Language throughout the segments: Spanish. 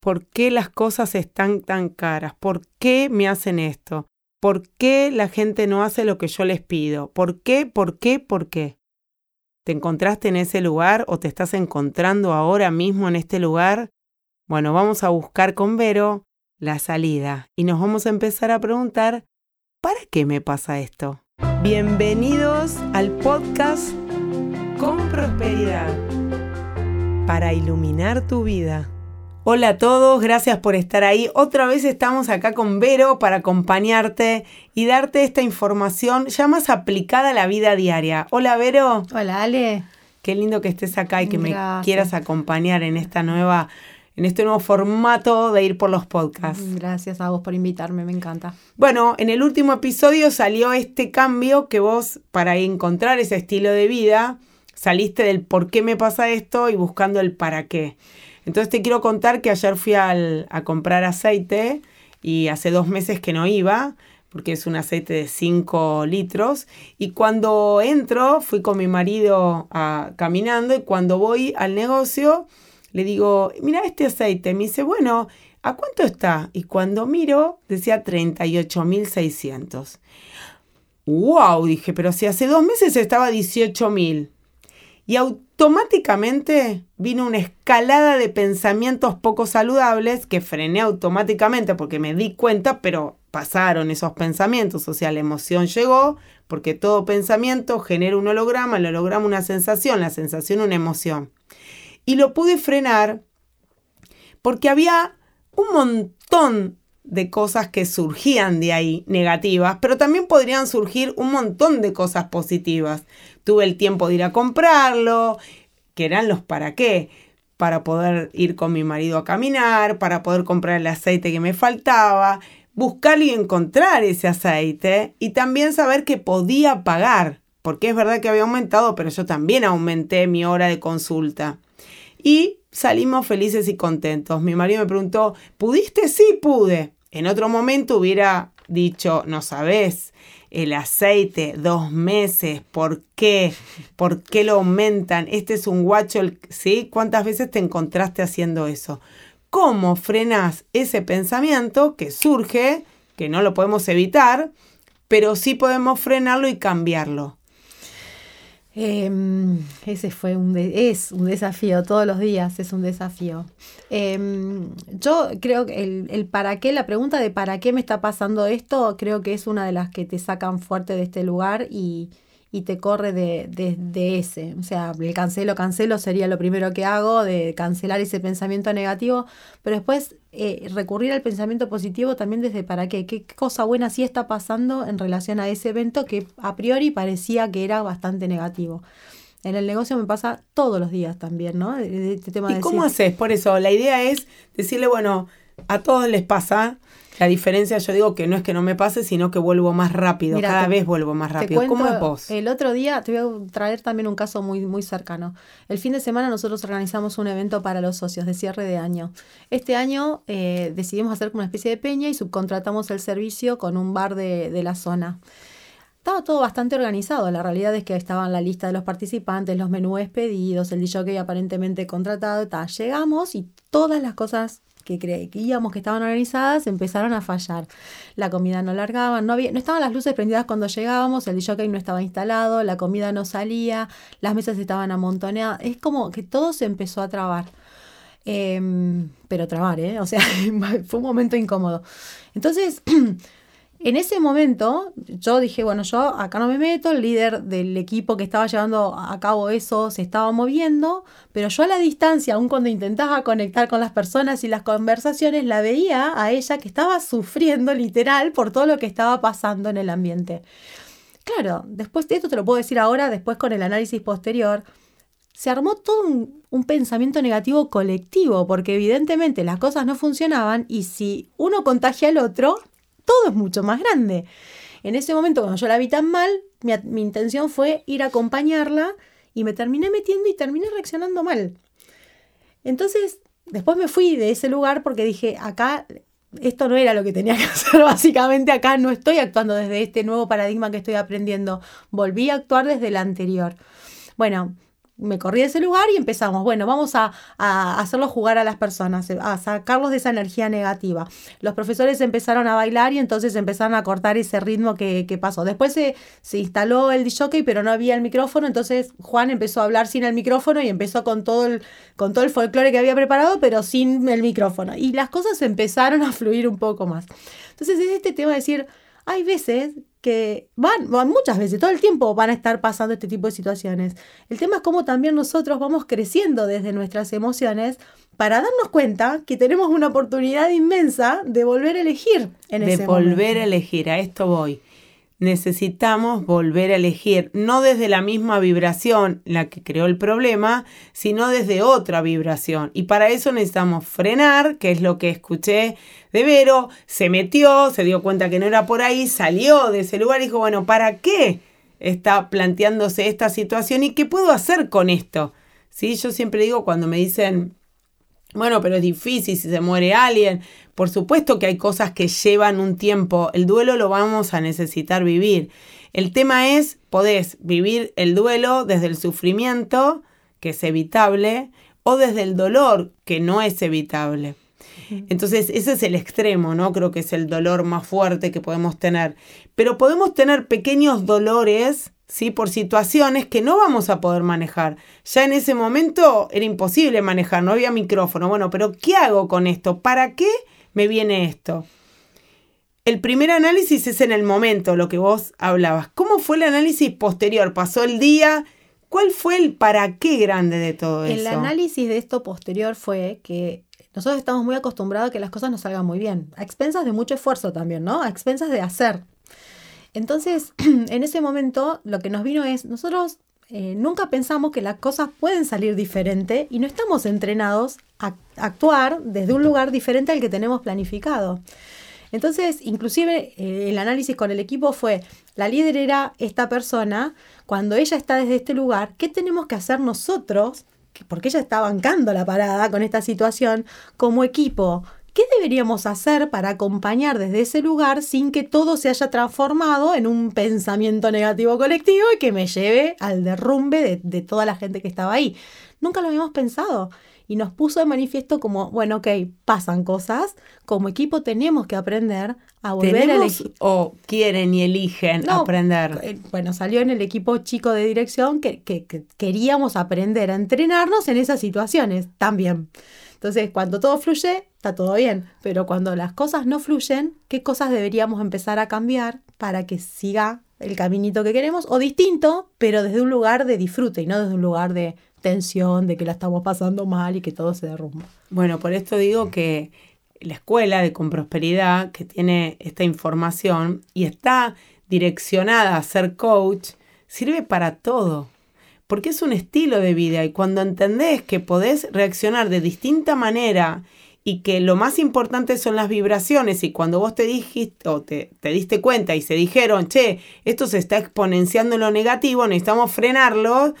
¿Por qué las cosas están tan caras? ¿Por qué me hacen esto? ¿Por qué la gente no hace lo que yo les pido? ¿Por qué? ¿Por qué? ¿Por qué? ¿Te encontraste en ese lugar o te estás encontrando ahora mismo en este lugar? Bueno, vamos a buscar con Vero la salida y nos vamos a empezar a preguntar, ¿para qué me pasa esto? Bienvenidos al podcast Con Prosperidad para iluminar tu vida. Hola a todos, gracias por estar ahí. Otra vez estamos acá con Vero para acompañarte y darte esta información ya más aplicada a la vida diaria. Hola Vero. Hola Ale. Qué lindo que estés acá y que me quieras acompañar en esta nueva en este nuevo formato de ir por los podcasts. Gracias a vos por invitarme, me encanta. Bueno, en el último episodio salió este cambio que vos, para encontrar ese estilo de vida, saliste del por qué me pasa esto y buscando el para qué. Entonces te quiero contar que ayer fui a comprar aceite y hace dos meses que no iba porque es un aceite de 5 litros. Y cuando entro, fui con mi marido caminando y cuando voy al negocio, le digo, mira este aceite. Me dice, bueno, ¿a cuánto está? Y cuando miro, decía 38.600. ¡Wow! Dije, pero si hace dos meses estaba 18.000. Y automáticamente vino una escalada de pensamientos poco saludables que frené automáticamente porque me di cuenta, pero pasaron esos pensamientos, o sea, la emoción llegó, porque todo pensamiento genera un holograma, el holograma una sensación, la sensación una emoción. Y lo pude frenar porque había un montón de cosas que surgían de ahí negativas, pero también podrían surgir un montón de cosas positivas. Tuve el tiempo de ir a comprarlo, que eran los para qué, para poder ir con mi marido a caminar, para poder comprar el aceite que me faltaba, buscar y encontrar ese aceite y también saber que podía pagar, porque es verdad que había aumentado, pero yo también aumenté mi hora de consulta. Y salimos felices y contentos. Mi marido me preguntó, ¿pudiste? Sí, pude. En otro momento hubiera dicho, no sabes, el aceite, dos meses, ¿por qué? ¿Por qué lo aumentan? Este es un guacho, ¿sí? ¿Cuántas veces te encontraste haciendo eso? ¿Cómo frenas ese pensamiento que surge, que no lo podemos evitar, pero sí podemos frenarlo y cambiarlo? Em, ese fue un es un desafío, todos los días es un desafío. Em, yo creo que el, para qué, la pregunta de para qué me está pasando esto, creo que es una de las que te sacan fuerte de este lugar y, y te corre de, de, ese. O sea, el cancelo, cancelo sería lo primero que hago, de cancelar ese pensamiento negativo, pero después eh, recurrir al pensamiento positivo también desde para qué, qué cosa buena sí está pasando en relación a ese evento que a priori parecía que era bastante negativo. En el negocio me pasa todos los días también, ¿no? Este tema ¿Y cómo haces? Por eso, la idea es decirle, bueno, a todos les pasa, la diferencia, yo digo que no es que no me pase, sino que vuelvo más rápido. Cada vez vuelvo más rápido. ¿Cómo es vos? El otro día te voy a traer también un caso muy, muy cercano. El fin de semana nosotros organizamos un evento para los socios de cierre de año. Este año eh, decidimos hacer como una especie de peña y subcontratamos el servicio con un bar de, de la zona. Estaba todo bastante organizado. La realidad es que estaba en la lista de los participantes, los menús pedidos, el DJ aparentemente contratado. Llegamos y todas las cosas que creíamos que estaban organizadas empezaron a fallar. La comida no largaba, no, había, no estaban las luces prendidas cuando llegábamos, el DJ no estaba instalado, la comida no salía, las mesas estaban amontoneadas. Es como que todo se empezó a trabar. Em, pero trabar, ¿eh? O sea, fue un momento incómodo. Entonces, En ese momento yo dije, bueno, yo acá no me meto, el líder del equipo que estaba llevando a cabo eso se estaba moviendo, pero yo a la distancia, aun cuando intentaba conectar con las personas y las conversaciones, la veía a ella que estaba sufriendo literal por todo lo que estaba pasando en el ambiente. Claro, después de esto te lo puedo decir ahora, después con el análisis posterior, se armó todo un, un, pensamiento negativo colectivo, porque evidentemente las cosas no funcionaban y si uno contagia al otro, todo es mucho más grande. En ese momento, cuando yo la vi tan mal, mi, intención fue ir a acompañarla y me terminé metiendo y terminé reaccionando mal. Entonces, después me fui de ese lugar porque dije, acá esto no era lo que tenía que hacer, básicamente acá no estoy actuando desde este nuevo paradigma que estoy aprendiendo, volví a actuar desde el anterior. Bueno, me corrí de ese lugar y empezamos, bueno, vamos a, a hacerlo jugar a las personas, a sacarlos de esa energía negativa. Los profesores empezaron a bailar y entonces empezaron a cortar ese ritmo que, que pasó. Después se, se instaló el jockey, pero no había el micrófono, entonces Juan empezó a hablar sin el micrófono y empezó con todo el, con todo el folclore que había preparado, pero sin el micrófono. Y las cosas empezaron a fluir un poco más. Entonces es este tema de decir, hay veces que van, van, muchas veces, todo el tiempo van a estar pasando este tipo de situaciones. El tema es cómo también nosotros vamos creciendo desde nuestras emociones para darnos cuenta que tenemos una oportunidad inmensa de volver a elegir en de volver a elegir, a esto voy necesitamos volver a elegir, no desde la misma vibración la que creó el problema, sino desde otra vibración. Y para eso necesitamos frenar, que es lo que escuché de Vero, se metió, se dio cuenta que no era por ahí, salió de ese lugar y dijo, bueno, ¿para qué está planteándose esta situación y qué puedo hacer con esto? ¿Sí? Yo siempre digo cuando me dicen, bueno, pero es difícil si se muere alguien. Por supuesto que hay cosas que llevan un tiempo. El duelo lo vamos a necesitar vivir. El tema es, podés vivir el duelo desde el sufrimiento, que es evitable, o desde el dolor, que no es evitable. Entonces, ese es el extremo, ¿no? Creo que es el dolor más fuerte que podemos tener. Pero podemos tener pequeños dolores ¿sí? por situaciones que no vamos a poder manejar. Ya en ese momento era imposible manejar, no había micrófono. Bueno, pero ¿qué hago con esto? ¿Para qué me viene esto? El primer análisis es en el momento, lo que vos hablabas. ¿Cómo fue el análisis posterior? ¿Pasó el día? ¿Cuál fue el para qué grande de todo eso? El análisis de esto posterior fue que nosotros estamos muy acostumbrados a que las cosas nos salgan muy bien, a expensas de mucho esfuerzo también, ¿no? A expensas de hacer. Entonces, en ese momento lo que nos vino es, nosotros eh, nunca pensamos que las cosas pueden salir diferente y no estamos entrenados a actuar desde un lugar diferente al que tenemos planificado. Entonces, inclusive eh, el análisis con el equipo fue, la líder era esta persona, cuando ella está desde este lugar, ¿qué tenemos que hacer nosotros? Porque ella está bancando la parada con esta situación como equipo ¿Qué deberíamos hacer para acompañar desde ese lugar sin que todo se haya transformado en un pensamiento negativo colectivo y que me lleve al derrumbe de, toda la gente que estaba ahí? Nunca lo habíamos pensado y nos puso de manifiesto como, bueno, ok, pasan cosas, como equipo tenemos que aprender a volver a elegir. O quieren y eligen aprender. Eh, bueno, salió en el equipo chico de dirección que, que queríamos aprender a entrenarnos en esas situaciones también. Entonces, cuando todo fluye, está todo bien, pero cuando las cosas no fluyen, ¿qué cosas deberíamos empezar a cambiar para que siga el caminito que queremos? O distinto, pero desde un lugar de disfrute y no desde un lugar de tensión, de que la estamos pasando mal y que todo se derrumba. Bueno, por esto digo que la escuela de Con Prosperidad, que tiene esta información y está direccionada a ser coach, sirve para todo porque es un estilo de vida y cuando entendés que podés reaccionar de distinta manera y que lo más importante son las vibraciones y cuando vos te dijiste o te, te, diste cuenta y se dijeron, che, esto se está exponenciando en lo negativo, necesitamos frenarlo,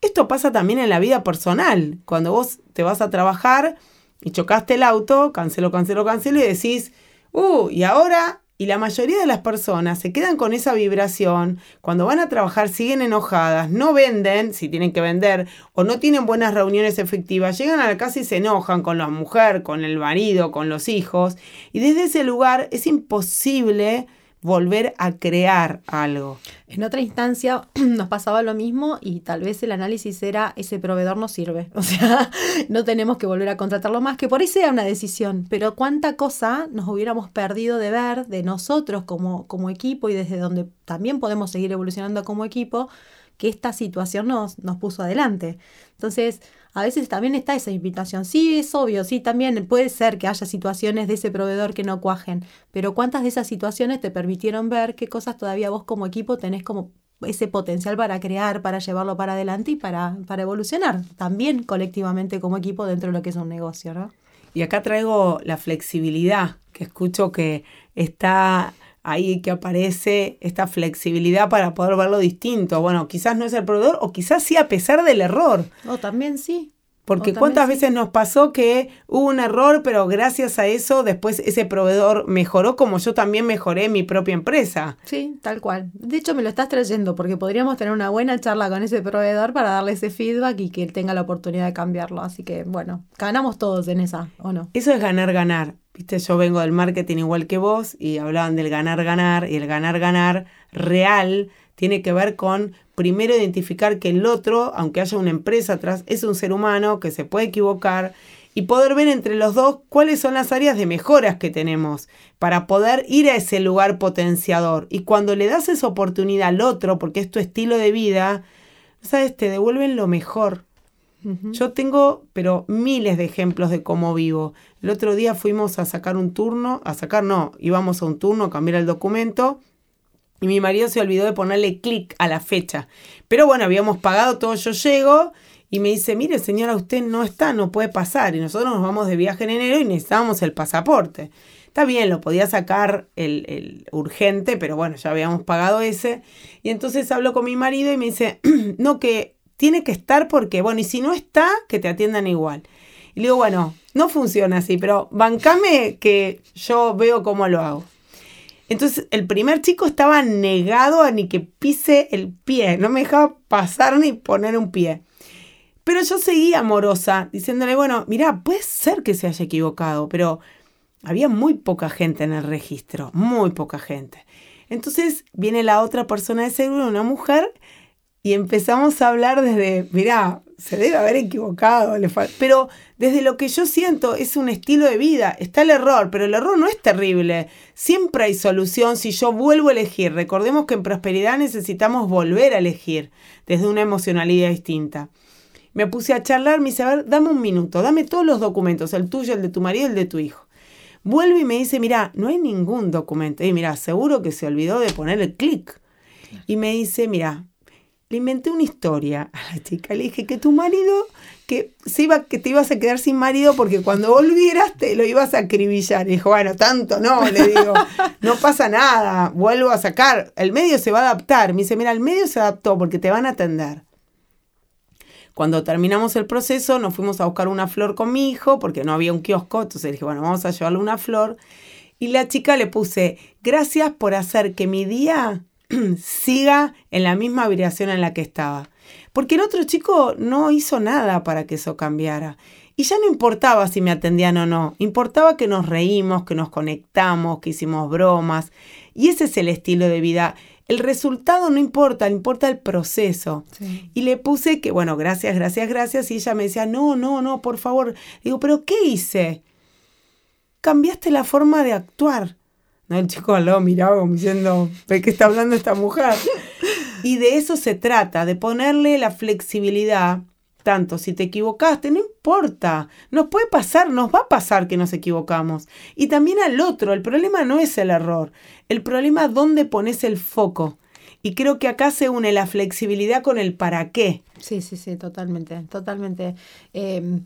esto pasa también en la vida personal. Cuando vos te vas a trabajar y chocaste el auto, cancelo, cancelo, cancelo y decís, uh, y ahora y la mayoría de las personas se quedan con esa vibración, cuando van a trabajar siguen enojadas, no venden si tienen que vender o no tienen buenas reuniones efectivas, llegan a la casa y se enojan con la mujer, con el marido, con los hijos y desde ese lugar es imposible volver a crear algo. En otra instancia nos pasaba lo mismo y tal vez el análisis era ese proveedor no sirve. O sea, no tenemos que volver a contratarlo más, que por ahí sea una decisión, pero cuánta cosa nos hubiéramos perdido de ver de nosotros como, como equipo y desde donde también podemos seguir evolucionando como equipo, que esta situación nos, nos puso adelante. Entonces, a veces también está esa invitación. Sí, es obvio, sí, también puede ser que haya situaciones de ese proveedor que no cuajen, pero ¿cuántas de esas situaciones te permitieron ver qué cosas todavía vos como equipo tenés como ese potencial para crear, para llevarlo para adelante y para, para evolucionar también colectivamente como equipo dentro de lo que es un negocio, ¿no? Y acá traigo la flexibilidad, que escucho que está ahí que aparece esta flexibilidad para poder verlo distinto. Bueno, quizás no es el proveedor o quizás sí a pesar del error. O también sí. Porque cuántas veces nos pasó que hubo un error, pero gracias a eso después ese proveedor mejoró como yo también mejoré mi propia empresa. Sí, tal cual. De hecho me lo estás trayendo porque podríamos tener una buena charla con ese proveedor para darle ese feedback y que él tenga la oportunidad de cambiarlo. Así que bueno, ganamos todos en esa, ¿o no? Eso es ganar, ganar. Viste, yo vengo del marketing igual que vos y hablaban del ganar, ganar y el ganar, ganar real tiene que ver con primero identificar que el otro, aunque haya una empresa atrás, es un ser humano que se puede equivocar y poder ver entre los dos cuáles son las áreas de mejoras que tenemos para poder ir a ese lugar potenciador. Y cuando le das esa oportunidad al otro, porque es tu estilo de vida, sabes, te devuelven lo mejor. Yo tengo, pero miles de ejemplos de cómo vivo. El otro día fuimos a sacar un turno, a sacar no, íbamos a un turno a cambiar el documento y mi marido se olvidó de ponerle clic a la fecha. Pero bueno, habíamos pagado todo, yo llego y me dice, mire señora, usted no está, no puede pasar. Y nosotros nos vamos de viaje en enero y necesitábamos el pasaporte. Está bien, lo podía sacar el, el, urgente, pero bueno, ya habíamos pagado ese. Y entonces hablo con mi marido y me dice, no, que tiene que estar porque, bueno, y si no está, que te atiendan igual. Y le digo, bueno, no funciona así, pero bancame que yo veo cómo lo hago. Entonces el primer chico estaba negado a ni que pise el pie, no me dejaba pasar ni poner un pie. Pero yo seguía amorosa, diciéndole, bueno, mira, puede ser que se haya equivocado, pero había muy poca gente en el registro, muy poca gente. Entonces viene la otra persona de seguro, una mujer, y empezamos a hablar desde, mira, se debe haber equivocado, pero desde lo que yo siento es un estilo de vida, está el error, pero el error no es terrible, siempre hay solución si yo vuelvo a elegir, recordemos que en prosperidad necesitamos volver a elegir desde una emocionalidad distinta. Me puse a charlar, me dice, a ver, dame un minuto, dame todos los documentos, el tuyo, el de tu marido, el de tu hijo. Vuelve y me dice, mira, no hay ningún documento. Y mira, seguro que se olvidó de poner el clic. Y me dice, mira, le inventé una historia a la chica. Le dije que tu marido, que, se iba, que te ibas a quedar sin marido porque cuando volvieras te lo ibas a acribillar. Y dijo, bueno, tanto no, le digo, no pasa nada, vuelvo a sacar. El medio se va a adaptar. Me dice, mira, el medio se adaptó porque te van a atender. Cuando terminamos el proceso, nos fuimos a buscar una flor con mi hijo porque no había un kiosco. Entonces dije, bueno, vamos a llevarle una flor. Y la chica le puse, gracias por hacer que mi día siga en la misma vibración en la que estaba. Porque el otro chico no hizo nada para que eso cambiara. Y ya no importaba si me atendían o no, importaba que nos reímos, que nos conectamos, que hicimos bromas. Y ese es el estilo de vida. El resultado no importa, importa el proceso. Y le puse que, bueno, gracias, gracias, gracias. Y ella me decía, no, no, no, por favor. Digo, pero ¿qué hice? Cambiaste la forma de actuar. El chico al lado miraba diciendo, ¿de qué está hablando esta mujer? Y de eso se trata, de ponerle la flexibilidad, tanto si te equivocaste, no importa, nos puede pasar, nos va a pasar que nos equivocamos. Y también al otro, el problema no es el error, el problema es dónde pones el foco. Y creo que acá se une la flexibilidad con el para qué. Sí, sí, sí, totalmente, totalmente. Eh,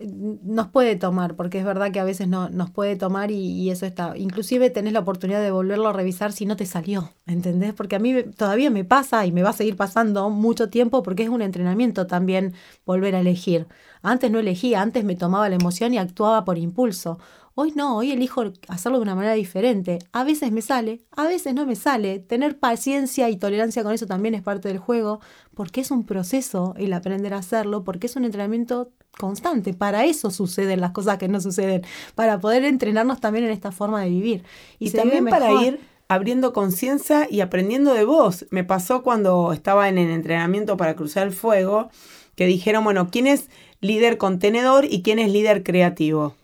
nos puede tomar, porque es verdad que a veces no, nos puede tomar y, eso está. Inclusive tenés la oportunidad de volverlo a revisar si no te salió, ¿entendés? Porque a mí todavía me pasa y me va a seguir pasando mucho tiempo porque es un entrenamiento también volver a elegir. Antes no elegía, antes me tomaba la emoción y actuaba por impulso. Hoy no, hoy elijo hacerlo de una manera diferente. A veces me sale, a veces no me sale. Tener paciencia y tolerancia con eso también es parte del juego, porque es un proceso el aprender a hacerlo, porque es un entrenamiento constante. Para eso suceden las cosas que no suceden, para poder entrenarnos también en esta forma de vivir. Y, también para ir abriendo conciencia y aprendiendo de vos. Me pasó cuando estaba en el entrenamiento para cruzar el fuego, que dijeron, bueno, ¿quién es líder contenedor y quién es líder creativo?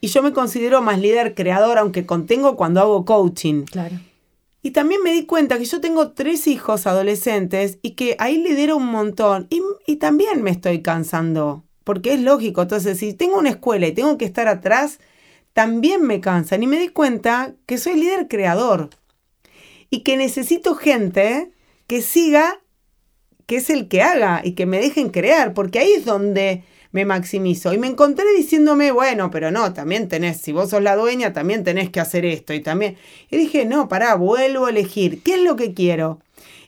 Y yo me considero más líder creador, aunque contengo cuando hago coaching. Claro. Y también me di cuenta que yo tengo tres hijos adolescentes y que ahí lidero un montón. Y, y también me estoy cansando, porque es lógico. Entonces, si tengo una escuela y tengo que estar atrás, también me cansan. Y me di cuenta que soy líder creador. Y que necesito gente que siga, que es el que haga y que me dejen crear, porque ahí es donde me maximizo. Y me encontré diciéndome, bueno, pero no, también tenés, si vos sos la dueña, también tenés que hacer esto y también. Y dije, no, pará, vuelvo a elegir. ¿Qué es lo que quiero?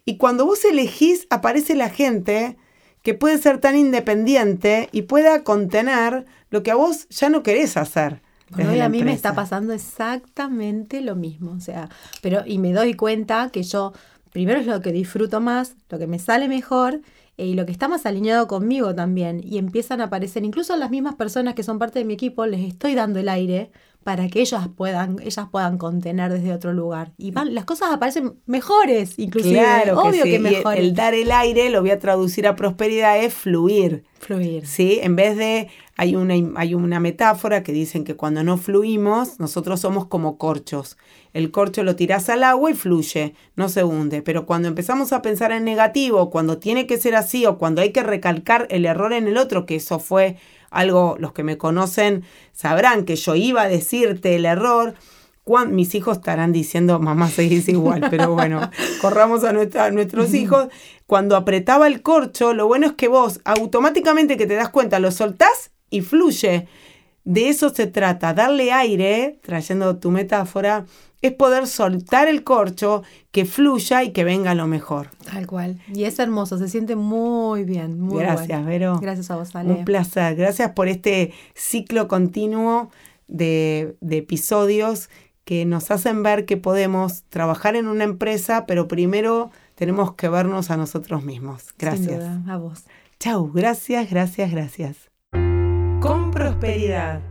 Y cuando vos elegís, aparece la gente que puede ser tan independiente y pueda contener lo que a vos ya no querés hacer. Bueno, hoy a mí me está pasando exactamente lo mismo, o sea, pero y me doy cuenta que yo primero es lo que disfruto más, lo que me sale mejor y lo que está más alineado conmigo también y empiezan a aparecer incluso las mismas personas que son parte de mi equipo les estoy dando el aire para que ellas puedan, ellas puedan contener desde otro lugar. Y las cosas aparecen mejores, inclusive. Claro Obvio que, mejor. El, dar el aire, lo voy a traducir a prosperidad, es fluir. Fluir. ¿Sí? En vez de, hay una, hay una metáfora que dicen que cuando no fluimos, nosotros somos como corchos. El corcho lo tiras al agua y fluye, no se hunde. Pero cuando empezamos a pensar en negativo, cuando tiene que ser así o cuando hay que recalcar el error en el otro, que eso fue algo, los que me conocen sabrán que yo iba a decirte el error. mis hijos estarán diciendo, mamá, seguís igual, pero bueno, corramos a, nuestra, nuestros hijos. Cuando apretaba el corcho, lo bueno es que vos automáticamente que te das cuenta, lo soltás y fluye. De eso se trata, darle aire, trayendo tu metáfora, es poder soltar el corcho, que fluya y que venga lo mejor. Tal cual. Y es hermoso, se siente muy bien. Muy Gracias, Vero. Gracias a vos, Ale. Un placer. Gracias por este ciclo continuo de, de episodios que nos hacen ver que podemos trabajar en una empresa, pero primero tenemos que vernos a nosotros mismos. Gracias. a vos. Chau, gracias, gracias, gracias. Prosperidad.